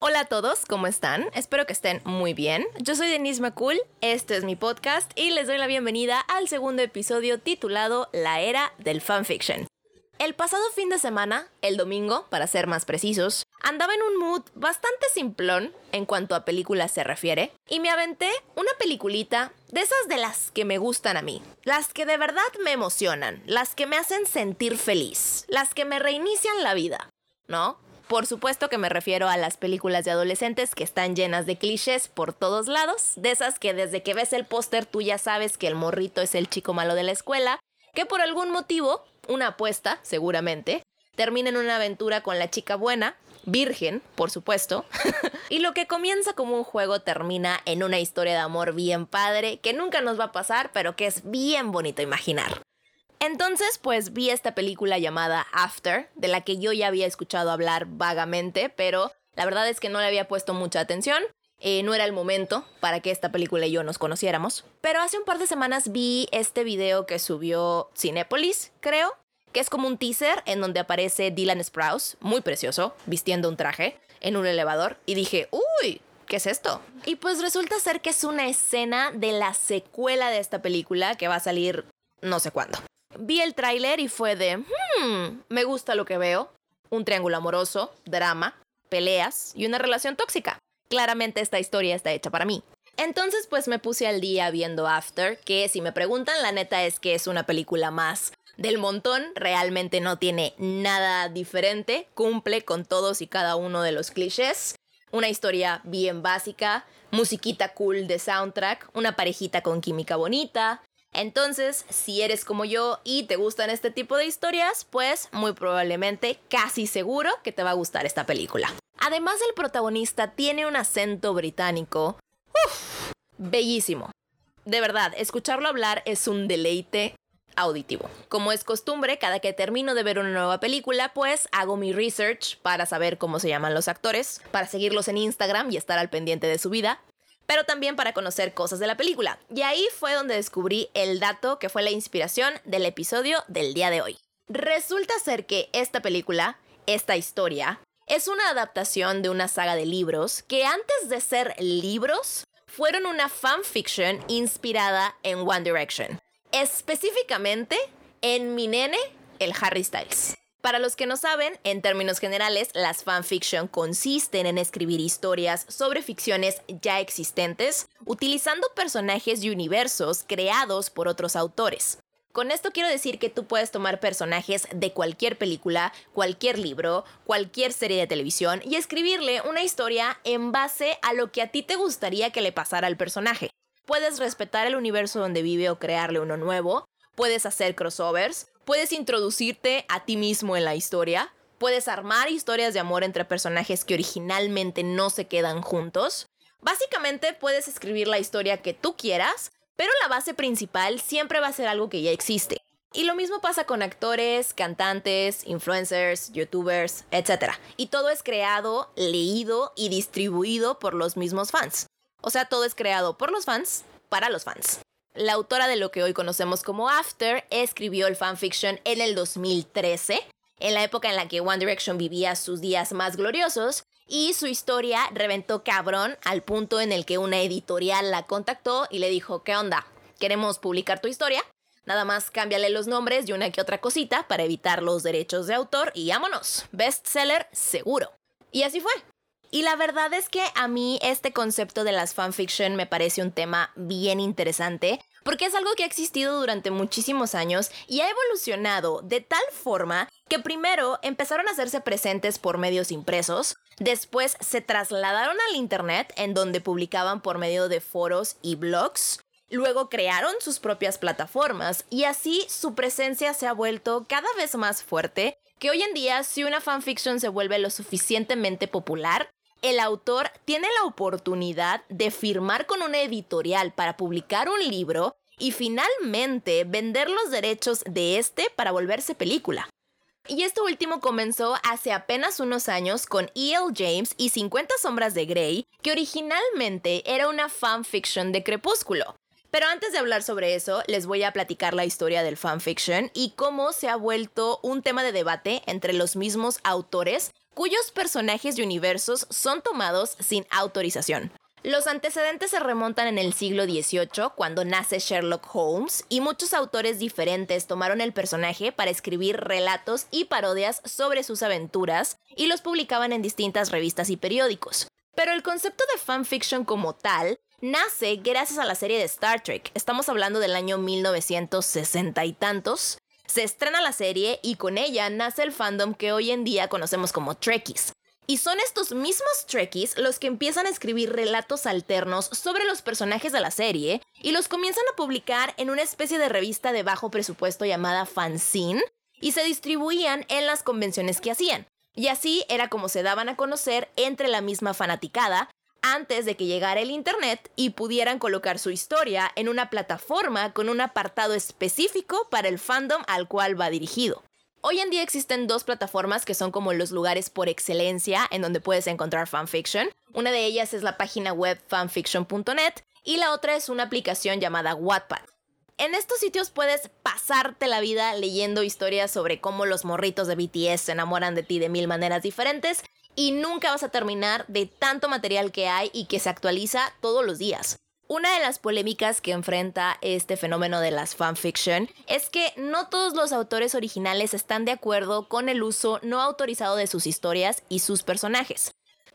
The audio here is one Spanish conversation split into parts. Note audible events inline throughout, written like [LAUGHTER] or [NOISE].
Hola a todos, ¿cómo están? Espero que estén muy bien. Yo soy Denise McCool, este es mi podcast y les doy la bienvenida al segundo episodio titulado La Era del Fanfiction. El pasado fin de semana, el domingo, para ser más precisos, andaba en un mood bastante simplón en cuanto a películas se refiere y me aventé una peliculita de esas de las que me gustan a mí, las que de verdad me emocionan, las que me hacen sentir feliz, las que me reinician la vida, ¿no? Por supuesto que me refiero a las películas de adolescentes que están llenas de clichés por todos lados, de esas que desde que ves el póster tú ya sabes que el morrito es el chico malo de la escuela, que por algún motivo, una apuesta seguramente, termina en una aventura con la chica buena, virgen, por supuesto, [LAUGHS] y lo que comienza como un juego termina en una historia de amor bien padre, que nunca nos va a pasar, pero que es bien bonito imaginar. Entonces, pues vi esta película llamada After, de la que yo ya había escuchado hablar vagamente, pero la verdad es que no le había puesto mucha atención. Eh, no era el momento para que esta película y yo nos conociéramos. Pero hace un par de semanas vi este video que subió Cinepolis, creo, que es como un teaser en donde aparece Dylan Sprouse, muy precioso, vistiendo un traje, en un elevador, y dije, uy, ¿qué es esto? Y pues resulta ser que es una escena de la secuela de esta película que va a salir no sé cuándo. Vi el tráiler y fue de, hmm, me gusta lo que veo. Un triángulo amoroso, drama, peleas y una relación tóxica. Claramente esta historia está hecha para mí. Entonces pues me puse al día viendo After, que si me preguntan la neta es que es una película más del montón, realmente no tiene nada diferente, cumple con todos y cada uno de los clichés. Una historia bien básica, musiquita cool de soundtrack, una parejita con química bonita, entonces, si eres como yo y te gustan este tipo de historias, pues muy probablemente, casi seguro que te va a gustar esta película. Además, el protagonista tiene un acento británico. Uf, bellísimo. De verdad, escucharlo hablar es un deleite auditivo. Como es costumbre, cada que termino de ver una nueva película, pues hago mi research para saber cómo se llaman los actores, para seguirlos en Instagram y estar al pendiente de su vida pero también para conocer cosas de la película. Y ahí fue donde descubrí el dato que fue la inspiración del episodio del día de hoy. Resulta ser que esta película, esta historia, es una adaptación de una saga de libros que antes de ser libros, fueron una fanfiction inspirada en One Direction. Específicamente en mi nene, el Harry Styles. Para los que no saben, en términos generales, las fanfiction consisten en escribir historias sobre ficciones ya existentes, utilizando personajes y universos creados por otros autores. Con esto quiero decir que tú puedes tomar personajes de cualquier película, cualquier libro, cualquier serie de televisión y escribirle una historia en base a lo que a ti te gustaría que le pasara al personaje. Puedes respetar el universo donde vive o crearle uno nuevo, puedes hacer crossovers, puedes introducirte a ti mismo en la historia, puedes armar historias de amor entre personajes que originalmente no se quedan juntos. Básicamente puedes escribir la historia que tú quieras, pero la base principal siempre va a ser algo que ya existe. Y lo mismo pasa con actores, cantantes, influencers, youtubers, etc. Y todo es creado, leído y distribuido por los mismos fans. O sea, todo es creado por los fans para los fans. La autora de lo que hoy conocemos como After escribió el fanfiction en el 2013, en la época en la que One Direction vivía sus días más gloriosos, y su historia reventó cabrón al punto en el que una editorial la contactó y le dijo, ¿qué onda? ¿Queremos publicar tu historia? Nada más cámbiale los nombres y una que otra cosita para evitar los derechos de autor y vámonos. Bestseller seguro. Y así fue. Y la verdad es que a mí este concepto de las fanfiction me parece un tema bien interesante porque es algo que ha existido durante muchísimos años y ha evolucionado de tal forma que primero empezaron a hacerse presentes por medios impresos, después se trasladaron al Internet en donde publicaban por medio de foros y blogs, luego crearon sus propias plataformas y así su presencia se ha vuelto cada vez más fuerte que hoy en día si una fanfiction se vuelve lo suficientemente popular, el autor tiene la oportunidad de firmar con una editorial para publicar un libro y finalmente vender los derechos de este para volverse película. Y esto último comenzó hace apenas unos años con E.L. James y 50 sombras de Grey, que originalmente era una fanfiction de Crepúsculo, Pero antes de hablar sobre eso, les voy a platicar la historia del fanfiction y cómo se ha vuelto un tema de debate entre los mismos autores cuyos personajes y universos son tomados sin autorización. Los antecedentes se remontan en el siglo XVIII, cuando nace Sherlock Holmes, y muchos autores diferentes tomaron el personaje para escribir relatos y parodias sobre sus aventuras y los publicaban en distintas revistas y periódicos. Pero el concepto de fanfiction como tal nace gracias a la serie de Star Trek. Estamos hablando del año 1960 y tantos. Se estrena la serie y con ella nace el fandom que hoy en día conocemos como Trekkies. Y son estos mismos Trekkies los que empiezan a escribir relatos alternos sobre los personajes de la serie y los comienzan a publicar en una especie de revista de bajo presupuesto llamada Fanzine y se distribuían en las convenciones que hacían. Y así era como se daban a conocer entre la misma fanaticada antes de que llegara el Internet y pudieran colocar su historia en una plataforma con un apartado específico para el fandom al cual va dirigido. Hoy en día existen dos plataformas que son como los lugares por excelencia en donde puedes encontrar fanfiction. Una de ellas es la página web fanfiction.net y la otra es una aplicación llamada Wattpad. En estos sitios puedes pasarte la vida leyendo historias sobre cómo los morritos de BTS se enamoran de ti de mil maneras diferentes y nunca vas a terminar de tanto material que hay y que se actualiza todos los días. Una de las polémicas que enfrenta este fenómeno de las fanfiction es que no todos los autores originales están de acuerdo con el uso no autorizado de sus historias y sus personajes.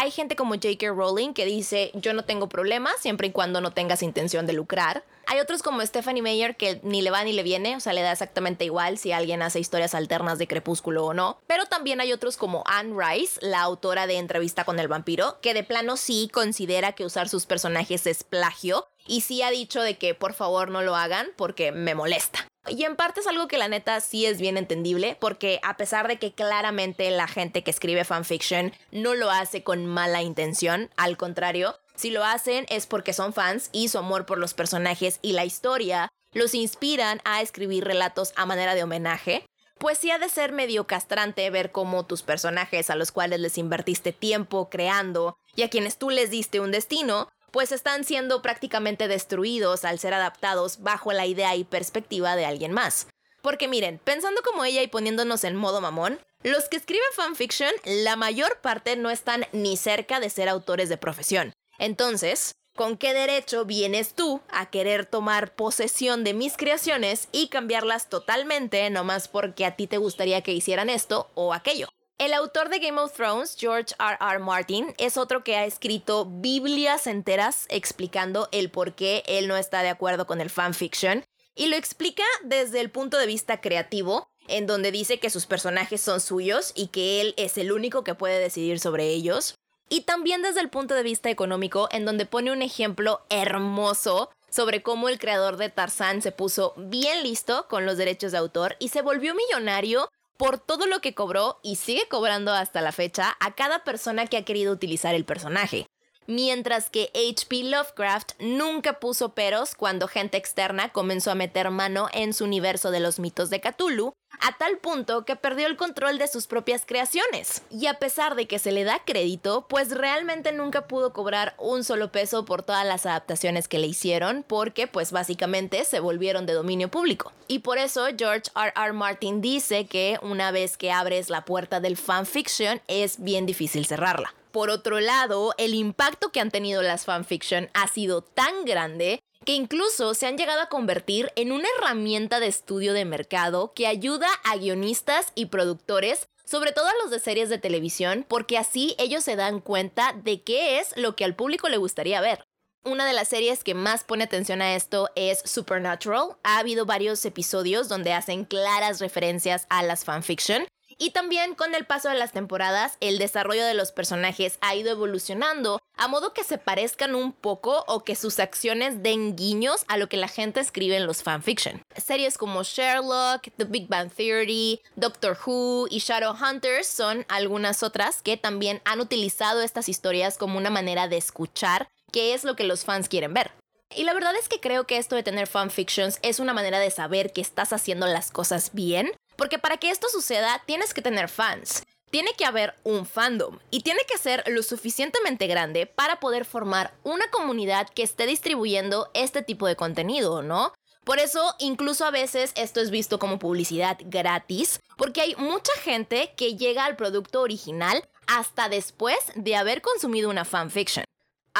Hay gente como J.K. Rowling que dice yo no tengo problema siempre y cuando no tengas intención de lucrar. Hay otros como Stephanie Meyer que ni le va ni le viene, o sea, le da exactamente igual si alguien hace historias alternas de Crepúsculo o no. Pero también hay otros como Anne Rice, la autora de Entrevista con el vampiro, que de plano sí considera que usar sus personajes es plagio y sí ha dicho de que por favor no lo hagan porque me molesta. Y en parte es algo que la neta sí es bien entendible, porque a pesar de que claramente la gente que escribe fanfiction no lo hace con mala intención, al contrario, si lo hacen es porque son fans y su amor por los personajes y la historia los inspiran a escribir relatos a manera de homenaje. Pues sí ha de ser medio castrante ver cómo tus personajes a los cuales les invertiste tiempo creando y a quienes tú les diste un destino, pues están siendo prácticamente destruidos al ser adaptados bajo la idea y perspectiva de alguien más. Porque miren, pensando como ella y poniéndonos en modo mamón, los que escriben fanfiction, la mayor parte no están ni cerca de ser autores de profesión. Entonces, ¿con qué derecho vienes tú a querer tomar posesión de mis creaciones y cambiarlas totalmente nomás porque a ti te gustaría que hicieran esto o aquello? El autor de Game of Thrones, George R. R. Martin, es otro que ha escrito Biblias enteras explicando el por qué él no está de acuerdo con el fanfiction y lo explica desde el punto de vista creativo, en donde dice que sus personajes son suyos y que él es el único que puede decidir sobre ellos. Y también desde el punto de vista económico, en donde pone un ejemplo hermoso sobre cómo el creador de Tarzán se puso bien listo con los derechos de autor y se volvió millonario por todo lo que cobró y sigue cobrando hasta la fecha a cada persona que ha querido utilizar el personaje mientras que H.P. Lovecraft nunca puso peros cuando gente externa comenzó a meter mano en su universo de los mitos de Cthulhu, a tal punto que perdió el control de sus propias creaciones. Y a pesar de que se le da crédito, pues realmente nunca pudo cobrar un solo peso por todas las adaptaciones que le hicieron, porque pues básicamente se volvieron de dominio público. Y por eso George R. R. Martin dice que una vez que abres la puerta del fanfiction es bien difícil cerrarla. Por otro lado, el impacto que han tenido las fanfiction ha sido tan grande que incluso se han llegado a convertir en una herramienta de estudio de mercado que ayuda a guionistas y productores, sobre todo a los de series de televisión, porque así ellos se dan cuenta de qué es lo que al público le gustaría ver. Una de las series que más pone atención a esto es Supernatural. Ha habido varios episodios donde hacen claras referencias a las fanfiction y también con el paso de las temporadas, el desarrollo de los personajes ha ido evolucionando a modo que se parezcan un poco o que sus acciones den guiños a lo que la gente escribe en los fanfiction. Series como Sherlock, The Big Bang Theory, Doctor Who y Shadowhunters son algunas otras que también han utilizado estas historias como una manera de escuchar qué es lo que los fans quieren ver. Y la verdad es que creo que esto de tener fanfictions es una manera de saber que estás haciendo las cosas bien porque para que esto suceda tienes que tener fans. tiene que haber un fandom y tiene que ser lo suficientemente grande para poder formar una comunidad que esté distribuyendo este tipo de contenido, ¿no? Por eso, incluso a veces esto es visto como publicidad gratis, porque hay mucha gente que llega al producto original hasta después de haber consumido una fanfiction.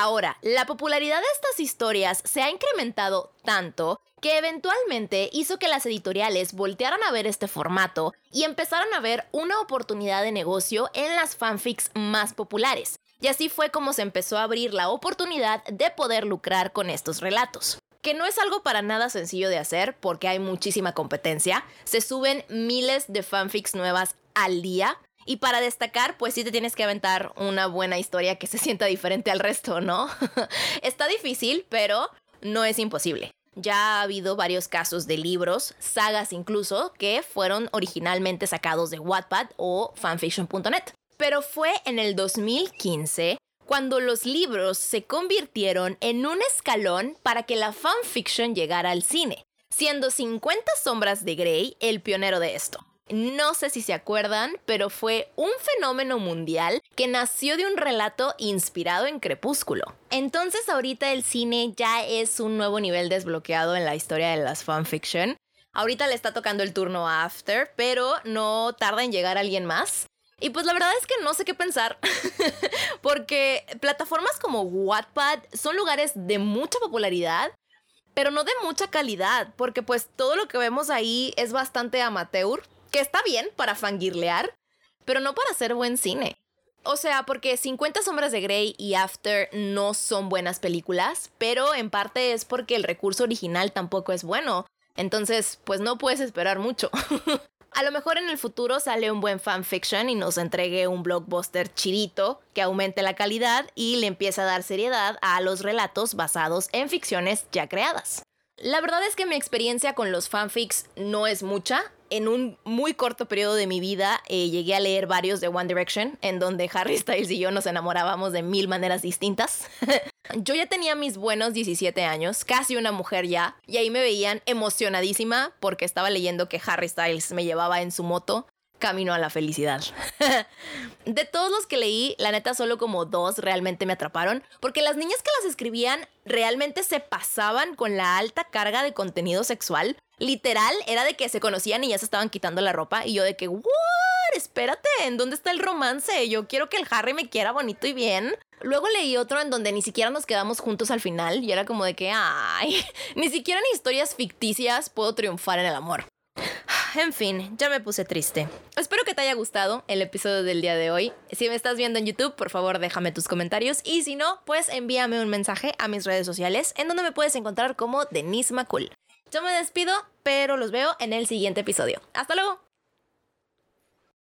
Ahora, la popularidad de estas historias se ha incrementado tanto que eventualmente hizo que las editoriales voltearan a ver este formato y empezaran a ver una oportunidad de negocio en las fanfics más populares. Y así fue como se empezó a abrir la oportunidad de poder lucrar con estos relatos. Que no es algo para nada sencillo de hacer porque hay muchísima competencia. Se suben miles de fanfics nuevas al día. Y para destacar, pues sí te tienes que aventar una buena historia que se sienta diferente al resto, ¿no? [LAUGHS] Está difícil, pero no es imposible. Ya ha habido varios casos de libros, sagas incluso, que fueron originalmente sacados de Wattpad o fanfiction.net. Pero fue en el 2015 cuando los libros se convirtieron en un escalón para que la fanfiction llegara al cine, siendo 50 sombras de Grey el pionero de esto. No sé si se acuerdan, pero fue un fenómeno mundial que nació de un relato inspirado en Crepúsculo. Entonces ahorita el cine ya es un nuevo nivel desbloqueado en la historia de las fanfiction. Ahorita le está tocando el turno a After, pero no tarda en llegar alguien más. Y pues la verdad es que no sé qué pensar, [LAUGHS] porque plataformas como Wattpad son lugares de mucha popularidad, pero no de mucha calidad, porque pues todo lo que vemos ahí es bastante amateur, que está bien para fangirlear, pero no para hacer buen cine. O sea, porque 50 sombras de Grey y After no son buenas películas, pero en parte es porque el recurso original tampoco es bueno. Entonces, pues no puedes esperar mucho. [LAUGHS] A lo mejor en el futuro sale un buen fanfiction y nos entregue un blockbuster chirito que aumente la calidad y le empiece a dar seriedad a los relatos basados en ficciones ya creadas. La verdad es que mi experiencia con los fanfics no es mucha, en un muy corto periodo de mi vida eh, llegué a leer varios de One Direction, en donde Harry Styles y yo nos enamorábamos de mil maneras distintas. [LAUGHS] yo ya tenía mis buenos 17 años, casi una mujer ya, y ahí me veían emocionadísima porque estaba leyendo que Harry Styles me llevaba en su moto camino a la felicidad. [LAUGHS] de todos los que leí, la neta solo como dos realmente me atraparon, porque las niñas que las escribían realmente se pasaban con la alta carga de contenido sexual. Literal, era de que se conocían y ya se estaban quitando la ropa y yo de que, ¿what? Espérate, ¿en dónde está el romance? Yo quiero que el Harry me quiera bonito y bien. Luego leí otro en donde ni siquiera nos quedamos juntos al final y era como de que, ay, [LAUGHS] ni siquiera en historias ficticias puedo triunfar en el amor. En fin, ya me puse triste. Espero que te haya gustado el episodio del día de hoy. Si me estás viendo en YouTube, por favor déjame tus comentarios y si no, pues envíame un mensaje a mis redes sociales en donde me puedes encontrar como Denise McCool. Yo me despido, pero los veo en el siguiente episodio. Hasta luego.